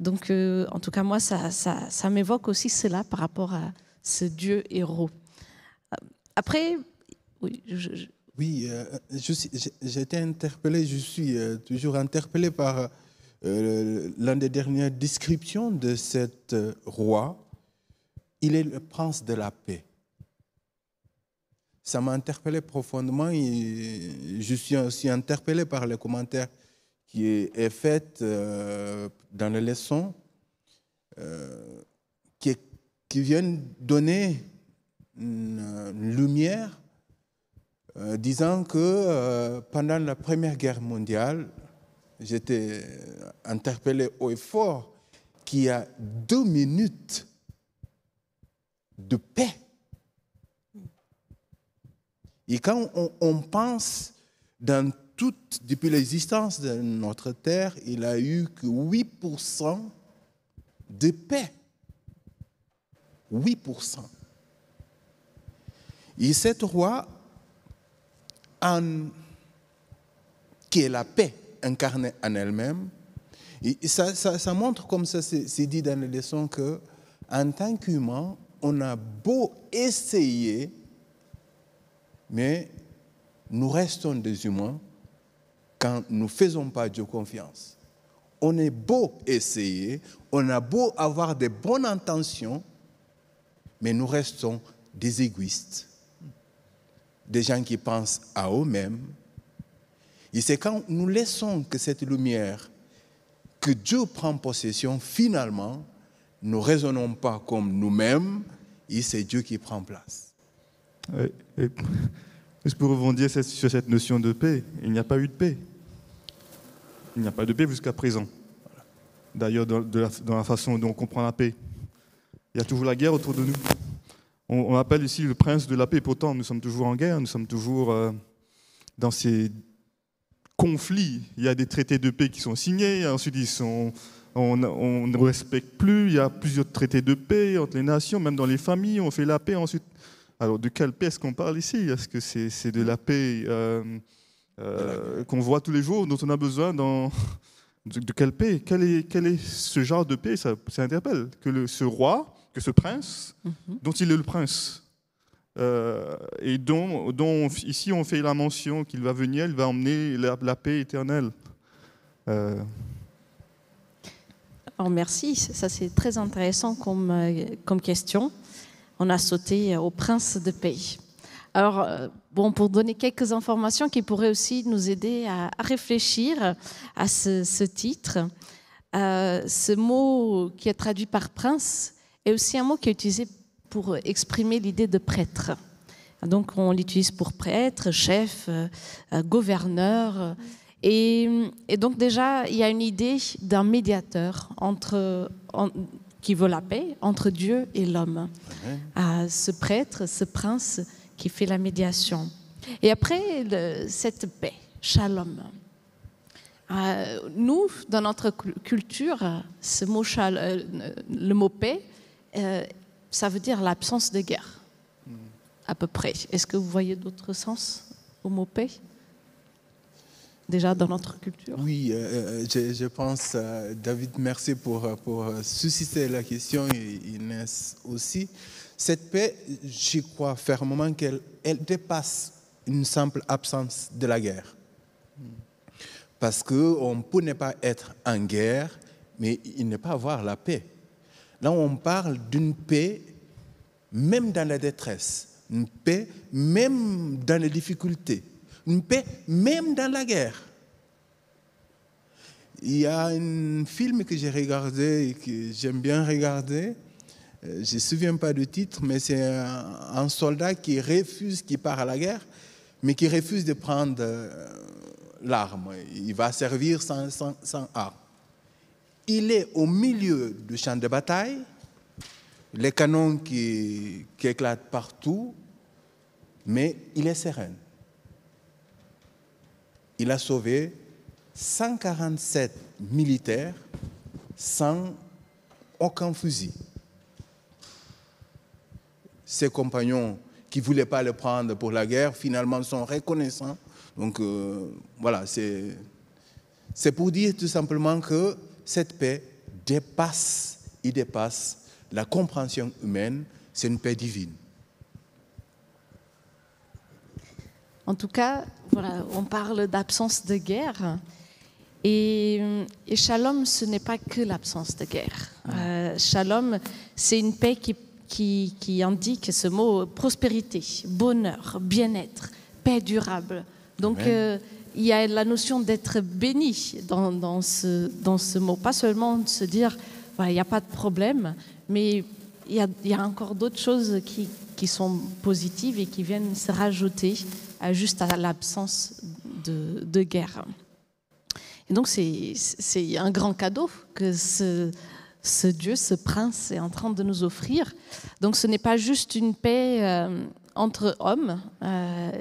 Donc, euh, en tout cas, moi, ça, ça, ça m'évoque aussi cela par rapport à ce Dieu héros. Euh, Après, oui, Oui, euh, j'ai été interpellé, je suis toujours interpellé par l'une des dernières descriptions de cet roi. Il est le prince de la paix. Ça m'a interpellé profondément et je suis aussi interpellé par les commentaires qui est, est fait euh, dans les leçons euh, qui, qui viennent donner une, lumière euh, disant que pendant la Première Guerre mondiale, j'étais interpellé haut et fort qu'il y a deux minutes de paix. Et quand on, on pense dans depuis l'existence de notre Terre, il a eu que 8% de paix. 8%. Et cet roi, qui est la paix incarnée en elle-même. Ça montre, comme ça c'est dit dans les leçons, que en tant qu'humain, on a beau essayer, mais nous restons des humains quand nous ne faisons pas Dieu confiance. On est beau essayer, on a beau avoir de bonnes intentions, mais nous restons des égoïstes, des gens qui pensent à eux-mêmes. Et c'est quand nous laissons que cette lumière, que Dieu prend possession, finalement, nous ne raisonnons pas comme nous-mêmes, et c'est Dieu qui prend place. Et, et, juste pour rebondir sur cette notion de paix, il n'y a pas eu de paix? Il n'y a pas de paix jusqu'à présent. D'ailleurs, dans, la, façon dont on comprend la paix. Il y a toujours la guerre autour de nous. On, appelle ici le prince de la paix. Pourtant, nous sommes toujours en guerre, nous sommes toujours euh, dans ces conflits. Il y a des traités de paix qui sont signés, ensuite ils sont, on, ne respecte plus. Il y a plusieurs traités de paix entre les nations, même dans les familles, on fait la paix. Ensuite, alors de quelle paix est-ce qu'on parle ici? Est-ce que c'est c'est de la paix euh, euh, qu'on voit tous les jours, dont on a besoin dans de, de quelle paix quel est, quel est, ce genre de paix Ça, ça interpelle que le, ce roi, que ce prince, mm -hmm. dont il est le prince, euh, et dont, dont, ici on fait la mention qu'il va venir, il va emmener la, la paix éternelle. Euh... Alors merci, ça c'est très intéressant comme, comme question. On a sauté au prince de paix. Alors, bon, pour donner quelques informations qui pourraient aussi nous aider à, à réfléchir à ce, ce titre, euh, ce mot qui est traduit par prince est aussi un mot qui est utilisé pour exprimer l'idée de prêtre. Donc, on l'utilise pour prêtre, chef, euh, gouverneur. Et, et, donc, déjà, il y a une idée d'un médiateur entre. En, qui veut la paix entre Dieu et l'homme. Euh, ce prêtre, ce prince qui fait la médiation. Et après, le, cette paix, shalom. Euh, nous, dans notre culture, ce mot shal, euh, le mot paix, euh, ça veut dire l'absence de guerre, à peu près. Est-ce que vous voyez d'autres sens au mot paix déjà dans notre culture? Oui, euh, je, je, pense, euh, David, merci pour, pour susciter la question et Inès aussi. Cette paix, j'y crois fermement qu'elle elle dépasse une simple absence de la guerre. Parce qu'on peut ne pas être en guerre, mais il ne pas avoir la paix. Là, on parle d'une paix même dans la détresse, une paix même dans les difficultés, une paix même dans la guerre. Il y a un film que j'ai regardé et que j'aime bien regarder. Je ne me souviens pas du titre, mais c'est un, soldat qui refuse, qui part à la guerre, mais qui refuse de prendre euh, l'arme. Il va servir sans, sans, sans, arme. Il est au milieu du champ de bataille, les canons qui, qui éclatent partout, mais il est serein. Il a sauvé 147 militaires sans aucun fusil. Ses compagnons qui ne voulaient pas le prendre pour la guerre, finalement sont reconnaissants. Donc euh, voilà, c'est pour dire tout simplement que cette paix dépasse, il dépasse la compréhension humaine, c'est une paix divine. En tout cas, voilà, on parle d'absence de guerre. Et, et shalom, ce n'est pas que l'absence de guerre. Euh, shalom, c'est une paix qui, qui, qui, indique ce mot prospérité, bonheur, bien-être, paix durable. Donc, euh, il y a la notion d'être béni dans, dans, ce, dans ce mot. Pas seulement de se dire, voilà, il n'y a pas de problème, mais il y a, il y a encore d'autres choses qui, qui sont positives et qui viennent se rajouter à, juste à l'absence de, de guerre. Et donc, c'est un grand cadeau que ce, ce, Dieu, ce prince, est en train de nous offrir. Donc, ce n'est pas juste une paix euh, entre hommes, euh,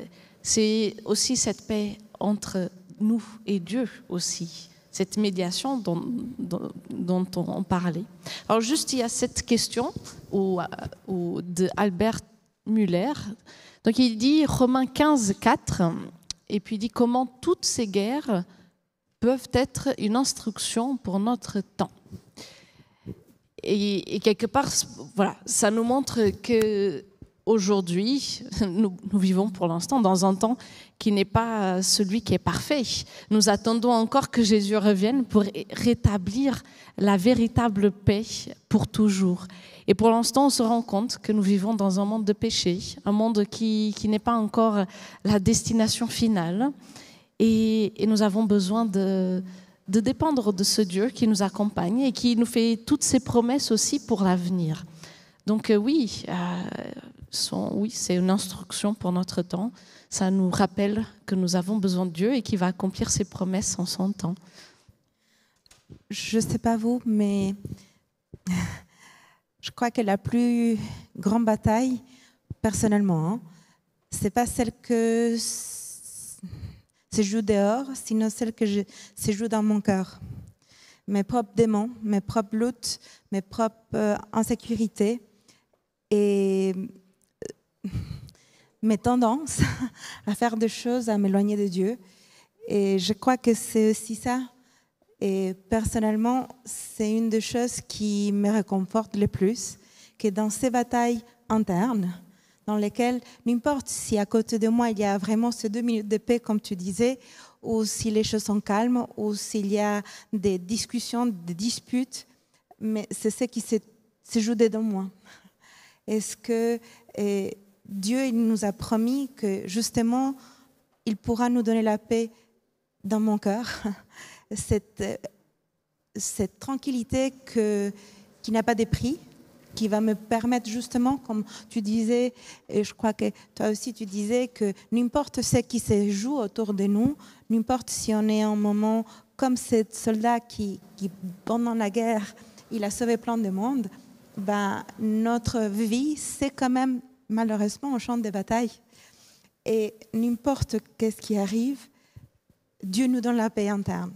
c'est aussi cette paix entre nous et Dieu aussi, cette médiation dont, on parlait. Alors, juste, il y a cette question de Albert Muller. Donc, il dit, Romains 15, 4, et puis il dit comment toutes ces guerres peuvent être une instruction pour notre temps. Et, quelque part, voilà, ça nous montre que aujourd'hui, nous, vivons pour l'instant dans un temps qui n'est pas celui qui est parfait. Nous attendons encore que Jésus revienne pour rétablir la véritable paix pour toujours. Et pour l'instant, on se rend compte que nous vivons dans un monde de péché, un monde qui, qui n'est pas encore la destination finale. Et nous avons besoin de, de dépendre de ce Dieu qui nous accompagne et qui nous fait toutes ses promesses aussi pour l'avenir. Donc euh, oui, euh, oui, c'est une instruction pour notre temps. Ça nous rappelle que nous avons besoin de Dieu et qu'il va accomplir ses promesses en son temps. Je ne sais pas vous, mais je crois que la plus grande bataille, personnellement, hein, c'est pas celle que se joue dehors, sinon celle que je, se joue dans mon cœur. Mes propres démons, mes propres luttes, mes propres euh, insécurités et euh, mes tendances à faire des choses, à m'éloigner de Dieu. Et je crois que c'est aussi ça. Et personnellement, c'est une des choses qui me réconforte le plus, que dans ces batailles internes, dans lesquelles, n'importe si à côté de moi il y a vraiment ces deux minutes de paix, comme tu disais, ou si les choses sont calmes, ou s'il y a des discussions, des disputes, mais c'est ce qui se, se joue dedans moi. Est-ce que et Dieu il nous a promis que justement, il pourra nous donner la paix dans mon cœur, cette, tranquillité qui n'a pas de prix, qui va me permettre justement, comme tu disais, et je crois que toi aussi tu disais, que n'importe ce qui se joue autour de nous, n'importe si on est en un moment comme ce soldat qui, qui, pendant la guerre, il a sauvé plein de monde, ben, notre vie, c'est quand même malheureusement un champ de bataille. Et n'importe qu'est-ce qui arrive, Dieu nous donne la paix interne.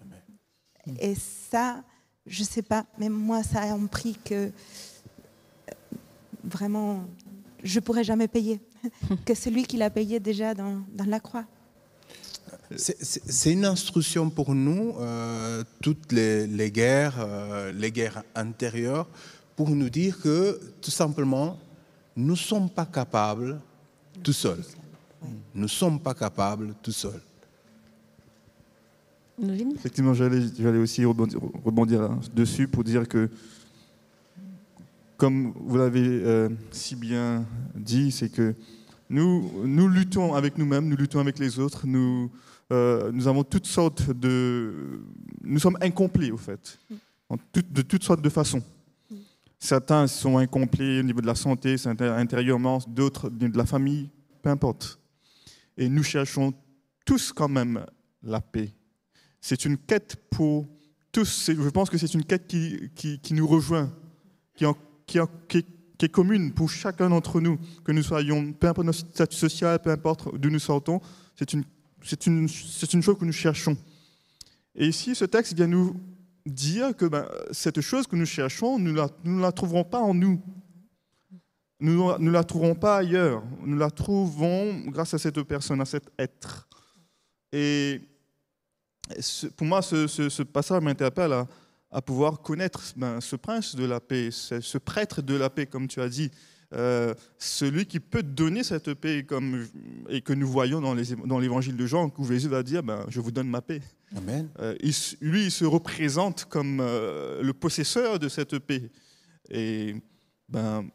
Amen. Et ça, je ne sais pas, mais moi, ça a un prix que vraiment, je ne pourrais jamais payer, que celui qui l'a payé déjà dans, dans la croix. C'est une instruction pour nous, euh, toutes les, les guerres, euh, les guerres intérieures, pour nous dire que tout simplement, nous ne sommes pas capables tout seuls. Nous ne sommes pas capables tout seuls. Effectivement, j'allais aussi rebondir, rebondir dessus pour dire que comme vous l'avez euh, si bien dit, c'est que nous, nous luttons avec nous-mêmes, nous luttons avec les autres, nous, euh, nous avons toutes sortes de... Nous sommes incomplets, au fait, de toutes sortes de façons. Certains sont incomplets au niveau de la santé, intérieurement, d'autres de la famille, peu importe. Et nous cherchons tous quand même la paix. C'est une quête pour tous. Je pense que c'est une quête qui, qui, qui, nous rejoint, qui, en, qui, est commune pour chacun d'entre nous, que nous soyons, peu importe notre statut social, peu importe d'où nous sortons, c'est une, une, une chose que nous cherchons. Et ici, ce texte vient nous dire que ben, cette chose que nous cherchons, nous ne la, nous la trouverons pas en nous. Nous ne la trouverons pas ailleurs. Nous la trouvons grâce à cette personne, à cet être. Et pour moi, ce, ce, ce passage m'interpelle à, à, pouvoir connaître ben, ce prince de la paix, ce prêtre de la paix, comme tu as dit, euh, celui qui peut donner cette paix, comme, et que nous voyons dans l'évangile de Jean, où Jésus va dire ben, Je vous donne ma paix. Amen. Euh, il, lui, il se représente comme euh, le possesseur de cette paix. Et ben,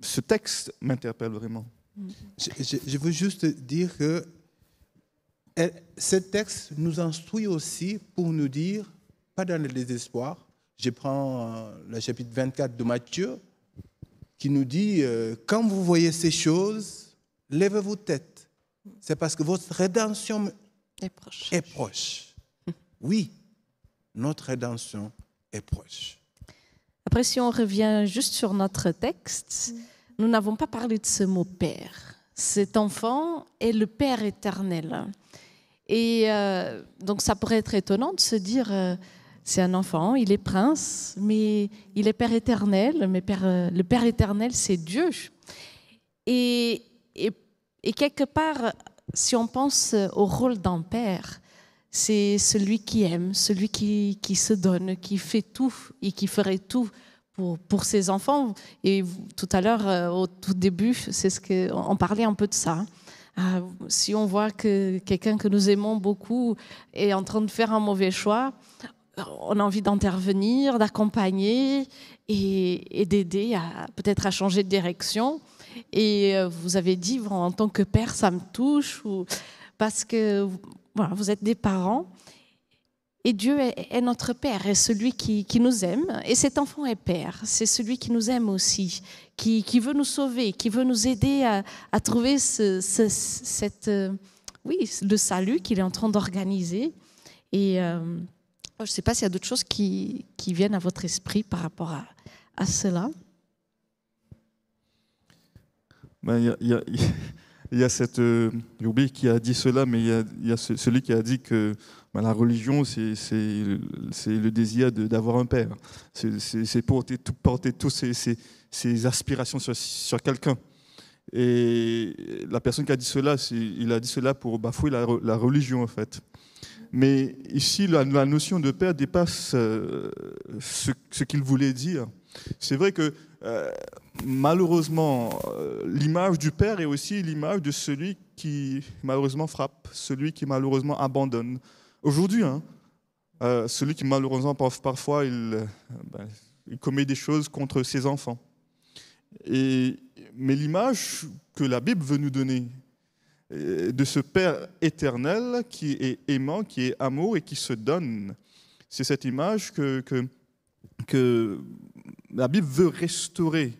ce texte m'interpelle vraiment. Je, je, je, veux juste dire que ce texte nous instruit aussi pour nous dire, pas dans le désespoir, je prends le chapitre 24 de Matthieu, qui nous dit, euh, quand vous voyez ces choses, levez-vous tête. C'est parce que votre rédemption est proche. Est proche. Oui, notre rédemption est proche. Après, si on revient juste sur notre texte, nous n'avons pas parlé de ce mot Père. Cet enfant est le Père éternel. Et euh, donc ça pourrait être étonnant de se dire, euh, c'est un enfant, il est prince, mais il est Père éternel, mais père, le Père éternel, c'est Dieu. Et, quelque part, si on pense au rôle d'un père, c'est celui qui aime, celui qui, se donne, qui fait tout et qui ferait tout pour, pour ses enfants. Et tout à l'heure, euh, au tout début, c'est ce que on parlait un peu de ça. Euh, si on voit que quelqu'un que nous aimons beaucoup est en train de faire un mauvais choix, on a envie d'intervenir, d'accompagner et, d'aider à peut-être à changer de direction. Et euh, vous avez dit, en tant que père, ça me touche, ou parce que vous êtes des parents. Et Dieu est, notre Père, est celui qui, nous aime. Et cet enfant est Père, c'est celui qui nous aime aussi, qui, veut nous sauver, qui veut nous aider à, trouver euh, oui, le salut qu'il est en train d'organiser. Et euh, je ne sais pas s'il y a d'autres choses qui, viennent à votre esprit par rapport à, cela. Ben, il y a cette. Euh, J'ai oublié qui a dit cela, mais il y a, celui qui a dit que ben, la religion, c'est le désir d'avoir un père. C'est porter, tout, porter toutes ses, ses, aspirations sur, quelqu'un. Et la personne qui a dit cela, il a dit cela pour bafouer la religion, en fait. Mais ici, la, notion de père dépasse euh, ce, qu'il voulait dire. C'est vrai que euh, malheureusement, euh, l'image du père est aussi l'image de celui qui malheureusement frappe, celui qui malheureusement abandonne. Aujourd'hui, hein, celui qui malheureusement parfois ben, il, commet des choses contre ses enfants. Mais l'image que la Bible veut nous donner de ce Père éternel qui est aimant, qui est amour et qui se donne, c'est cette image que, que, la Bible veut restaurer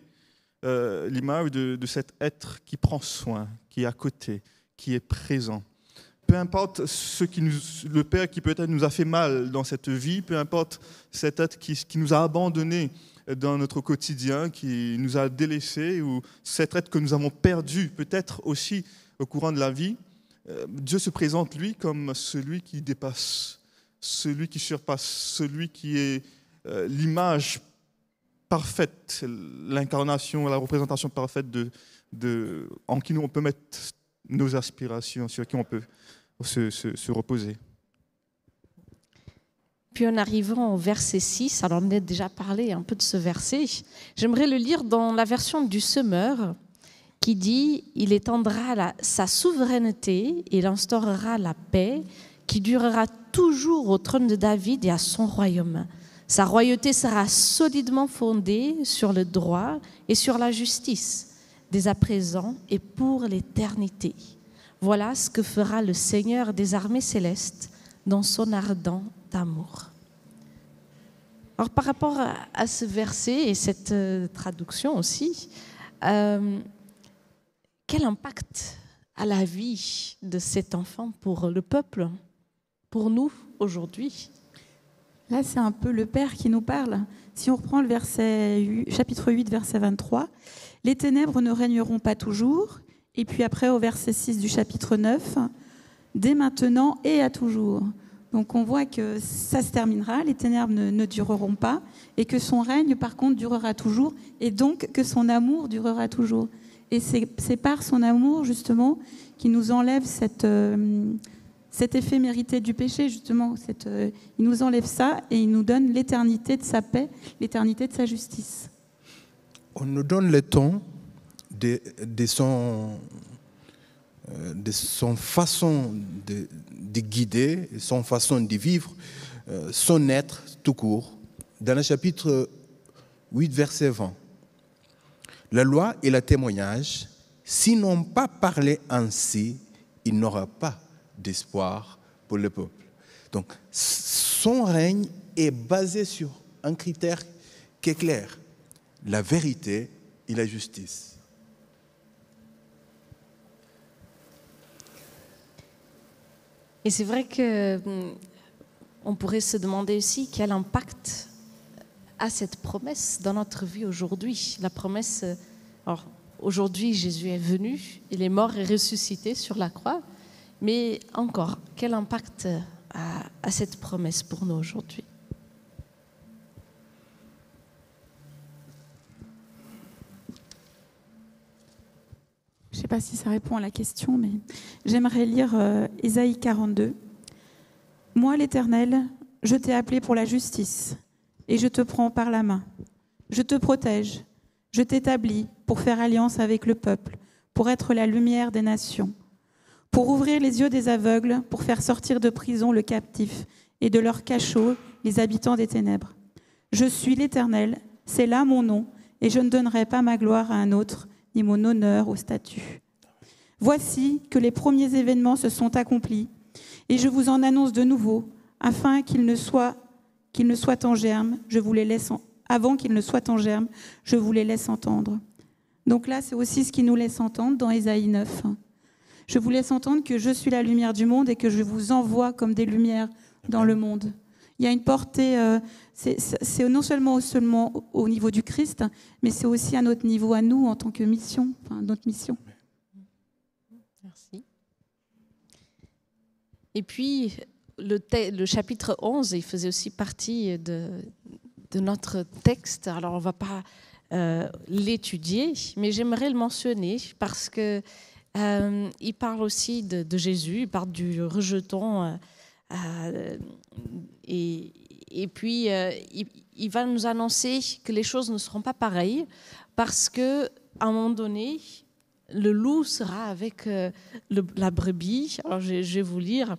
euh, l'image de, cet être qui prend soin, qui est à côté, qui est présent. Peu importe ce qui le Père qui peut-être nous a fait mal dans cette vie, peu importe cet être qui, qui nous a abandonnés dans notre quotidien, qui nous a délaissés, ou cet être que nous avons perdu peut-être aussi au courant de la vie, euh, Dieu se présente, lui, comme celui qui dépasse, celui qui surpasse, celui qui est euh, l'image parfaite, l'incarnation, la représentation parfaite en qui nous on peut mettre nos aspirations, sur qui on peut se, se, se reposer. Puis en arrivant au verset 6, alors on a déjà parlé un peu de ce verset, j'aimerais le lire dans la version du semeur qui dit Il étendra sa souveraineté, il instaurera la paix qui durera toujours au trône de David et à son royaume. Sa royauté sera solidement fondée sur le droit et sur la justice, dès à présent et pour l'éternité. Voilà ce que fera le Seigneur des armées célestes dans son ardent amour. Alors par rapport à ce verset et cette euh, traduction aussi, euh, quel impact a la vie de cet enfant pour le peuple, pour nous aujourd'hui? Là, c'est un peu le Père qui nous parle. Si on reprend le verset, chapitre 8, verset 23, les ténèbres ne régneront pas toujours. Et puis après, au verset 6 du chapitre 9, dès maintenant et à toujours. Donc on voit que ça se terminera, les ténèbres ne, ne, dureront pas, et que son règne, par contre, durera toujours, et donc que son amour durera toujours. Et c'est par son amour, justement, qui nous enlève cette, euh, cet éphémérité du péché, justement. Cette, euh, il nous enlève ça et il nous donne l'éternité de sa paix, l'éternité de sa justice. On nous donne le temps de, de, son, euh, de son façon de, de, guider, son façon de vivre, euh, son être tout court. Dans le chapitre 8, verset 20, la loi et le témoignage, s'ils n'ont pas parlé ainsi, il n'aura pas d'espoir pour le peuple. Donc, son règne est basé sur un critère qui est clair, la vérité et la justice. Et c'est vrai que hum, on pourrait se demander aussi quel impact a cette promesse dans notre vie aujourd'hui. La promesse, alors aujourd'hui Jésus est venu, il est mort et ressuscité sur la croix, mais encore, quel impact a, a cette promesse pour nous aujourd'hui? Je ne sais pas si ça répond à la question, mais j'aimerais lire euh, Ésaïe 42. Moi, l'Éternel, je t'ai appelé pour la justice, et je te prends par la main. Je te protège, je t'établis pour faire alliance avec le peuple, pour être la lumière des nations, pour ouvrir les yeux des aveugles, pour faire sortir de prison le captif, et de leur cachot les habitants des ténèbres. Je suis l'Éternel, c'est là mon nom, et je ne donnerai pas ma gloire à un autre, ni mon honneur au statut. Voici que les premiers événements se sont accomplis, et je vous en annonce de nouveau, afin qu'ils ne soient qu'ils ne soient en germe, je vous les laisse avant qu'ils ne soient en germe, je vous les laisse entendre. Donc là, c'est aussi ce qui nous laisse entendre dans Ésaïe 9. Je vous laisse entendre que je suis la lumière du monde et que je vous envoie comme des lumières dans le monde. Il y a une portée, euh, c'est non seulement, au niveau du Christ, mais c'est aussi à notre niveau, à nous, en tant que mission, notre mission. Merci. Et puis, le, chapitre 11, il faisait aussi partie de, notre texte. Alors, on ne va pas euh, l'étudier, mais j'aimerais le mentionner parce que euh, il parle aussi de, Jésus, il parle du rejeton euh, et, puis, il, va nous annoncer que les choses ne seront pas pareilles parce que à un moment donné, le loup sera avec la brebis. Alors, je, vais vous lire.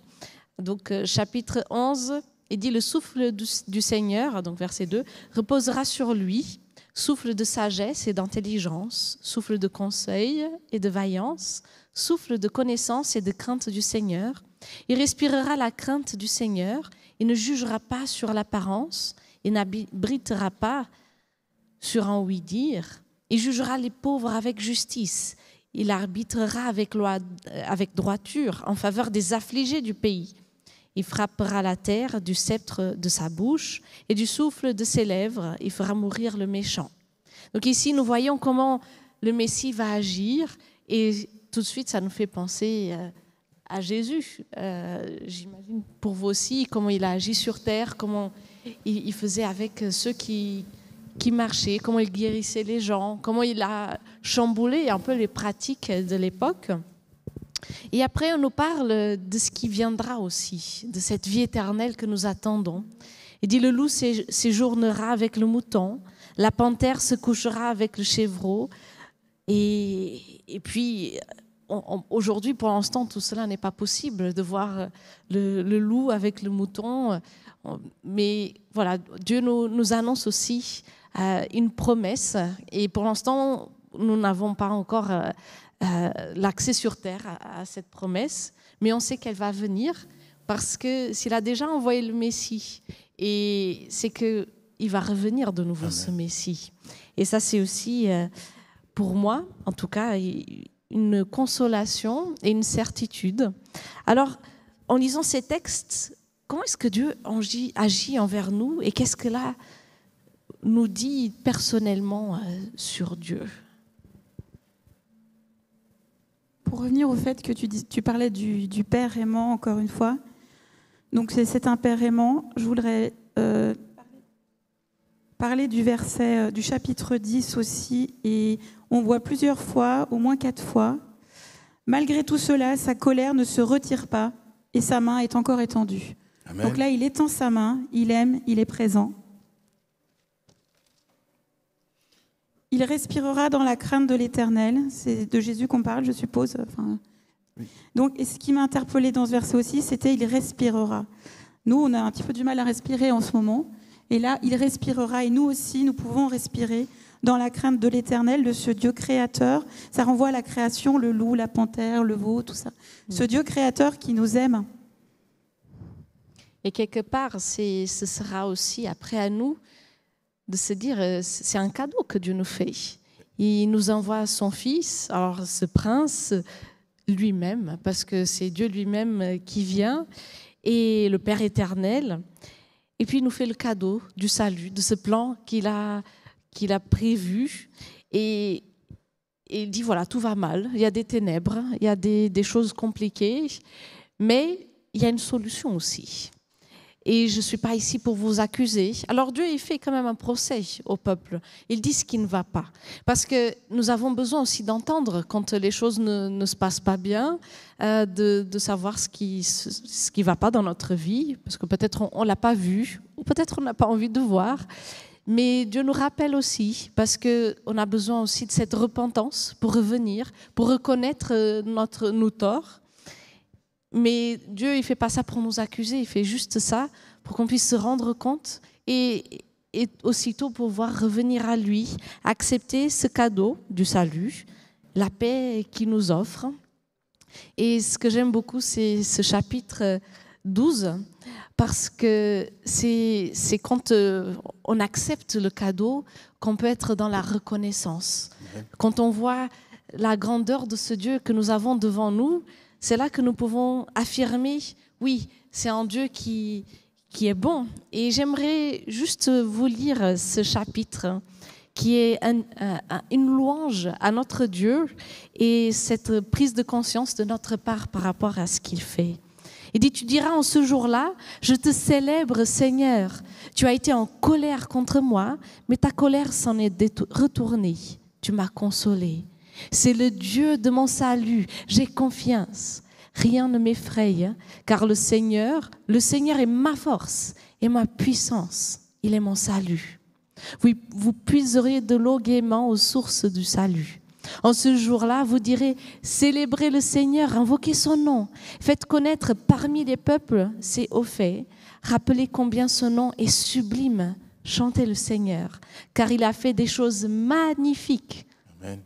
Donc, chapitre 11, il dit Le souffle du, du Seigneur, donc verset 2, reposera sur lui souffle de sagesse et d'intelligence, souffle de conseil et de vaillance, souffle de connaissance et de crainte du Seigneur. Il respirera la crainte du Seigneur, il ne jugera pas sur l'apparence, il n'abritera pas sur un oui-dire, il jugera les pauvres avec justice, il arbitrera avec, loi, avec droiture en faveur des affligés du pays. Il frappera la terre du sceptre de sa bouche et du souffle de ses lèvres, il fera mourir le méchant. Donc ici, nous voyons comment le Messie va agir et tout de suite, ça nous fait penser euh, à Jésus. Euh, j'imagine pour vous aussi comment il a agi sur terre, comment il, faisait avec ceux qui, qui marchaient, comment il guérissait les gens, comment il a chamboulé un peu les pratiques de l'époque. Et après, on nous parle de ce qui viendra aussi, de cette vie éternelle que nous attendons. Il dit, le loup séjournera avec le mouton, la panthère se couchera avec le chevreau, et, puis aujourd'hui, pour l'instant, tout cela n'est pas possible de voir le, loup avec le mouton. Mais voilà, Dieu nous, annonce aussi euh, une promesse. Et pour l'instant, nous n'avons pas encore euh, euh, l'accès sur terre à, cette promesse. Mais on sait qu'elle va venir parce que s'il a déjà envoyé le Messie, et c'est qu'il va revenir de nouveau, ce Messie. Et ça, c'est aussi, pour moi, en tout cas, une consolation et une certitude. Alors, en lisant ces textes, comment est-ce que Dieu agit envers nous et qu'est-ce que là nous dit personnellement euh, sur Dieu? Pour revenir au fait que tu, tu parlais du, Père aimant, encore une fois, donc c'est un Père aimant, je voudrais euh, parler du verset euh, du chapitre 10 aussi, et on voit plusieurs fois, au moins quatre fois, malgré tout cela, sa colère ne se retire pas et sa main est encore étendue. Donc là, il étend sa main, il aime, il est présent. Il respirera dans la crainte de l'Éternel. C'est de Jésus qu'on parle, je suppose. Donc, et ce qui m'a interpellé dans ce verset aussi, c'était il respirera. Nous, on a un petit peu du mal à respirer en ce moment. Et là, il respirera. Et nous aussi, nous pouvons respirer dans la crainte de l'éternel, de ce Dieu créateur. Ça renvoie à la création, le loup, la panthère, le veau, tout ça. Ce mm. Dieu créateur qui nous aime. Et quelque part, ce sera aussi après à nous de se dire, euh, c'est un cadeau que Dieu nous fait. Il nous envoie son Fils, alors ce prince lui-même, parce que c'est Dieu lui-même qui vient, et le Père éternel. Et puis il nous fait le cadeau du salut, de ce plan qu'il a, qu'il a prévu. Et, il dit, voilà, tout va mal, il y a des ténèbres, il y a des, choses compliquées, mais il y a une solution aussi. Et je ne suis pas ici pour vous accuser. Alors Dieu, il fait quand même un procès au peuple. Il dit ce qui ne va pas. Parce que nous avons besoin aussi d'entendre quand les choses ne, se passent pas bien, euh, de, savoir ce qui ne ce qui va pas dans notre vie, parce que peut-être on ne l'a pas vu, ou peut-être on n'a pas envie de voir. Mais Dieu nous rappelle aussi, parce qu'on a besoin aussi de cette repentance pour revenir, pour reconnaître euh, notre, nos torts mais Dieu, il ne fait pas ça pour nous accuser, il fait juste ça pour qu'on puisse se rendre compte et, et aussitôt pouvoir revenir à lui, accepter ce cadeau du salut, la paix qu'il nous offre. Et ce que j'aime beaucoup, c'est ce chapitre 12, parce que c'est quand euh, on accepte le cadeau qu'on peut être dans la reconnaissance. Quand on voit la grandeur de ce Dieu que nous avons devant nous, c'est là que nous pouvons affirmer, oui, c'est un Dieu qui, qui est bon. Et j'aimerais juste vous lire ce chapitre qui est une louange à notre Dieu et cette prise de conscience de notre part par rapport à ce qu'il fait. Il dit, tu diras en ce jour-là, je te célèbre Seigneur, tu as été en colère contre moi, mais ta colère s'en est retournée, tu m'as consolé. C'est le Dieu de mon salut. J'ai confiance. Rien ne m'effraie, car le Seigneur, le Seigneur est ma force et ma puissance. Il est mon salut. Vous, vous puiserez de l'eau gaiement aux sources du salut. En ce jour-là, vous direz, célébrez le Seigneur, invoquez son nom, faites connaître parmi les peuples ses hauts faits, rappelez combien son nom est sublime, chantez le Seigneur, car il a fait des choses magnifiques. Amen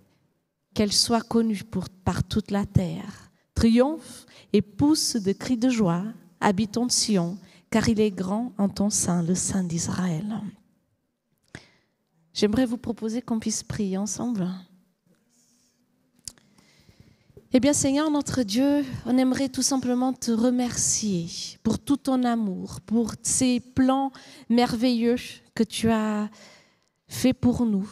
qu'elle soit connue par toute la terre. Triomphe et pousse de cris de joie, habitons de Sion, car il est grand en ton sein, le Saint d'Israël. J'aimerais vous proposer qu'on puisse prier ensemble. Eh bien Seigneur notre Dieu, on aimerait tout simplement te remercier pour tout ton amour, pour ces plans merveilleux que tu as fait pour nous.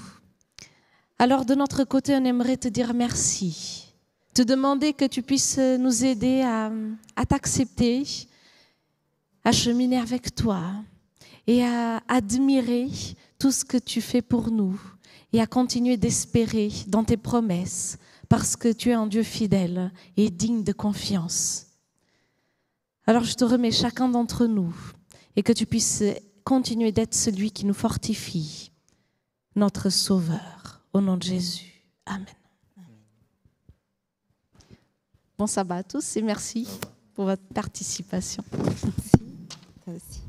Alors de notre côté, on aimerait te dire merci, te demander que tu puisses nous aider à, t'accepter, à cheminer avec toi et à admirer tout ce que tu fais pour nous et à continuer d'espérer dans tes promesses parce que tu es un Dieu fidèle et digne de confiance. Alors je te remets chacun d'entre nous et que tu puisses continuer d'être celui qui nous fortifie, notre Sauveur. Au nom de Jésus. Amen. Bon sabbat à tous et merci pour votre participation. Merci.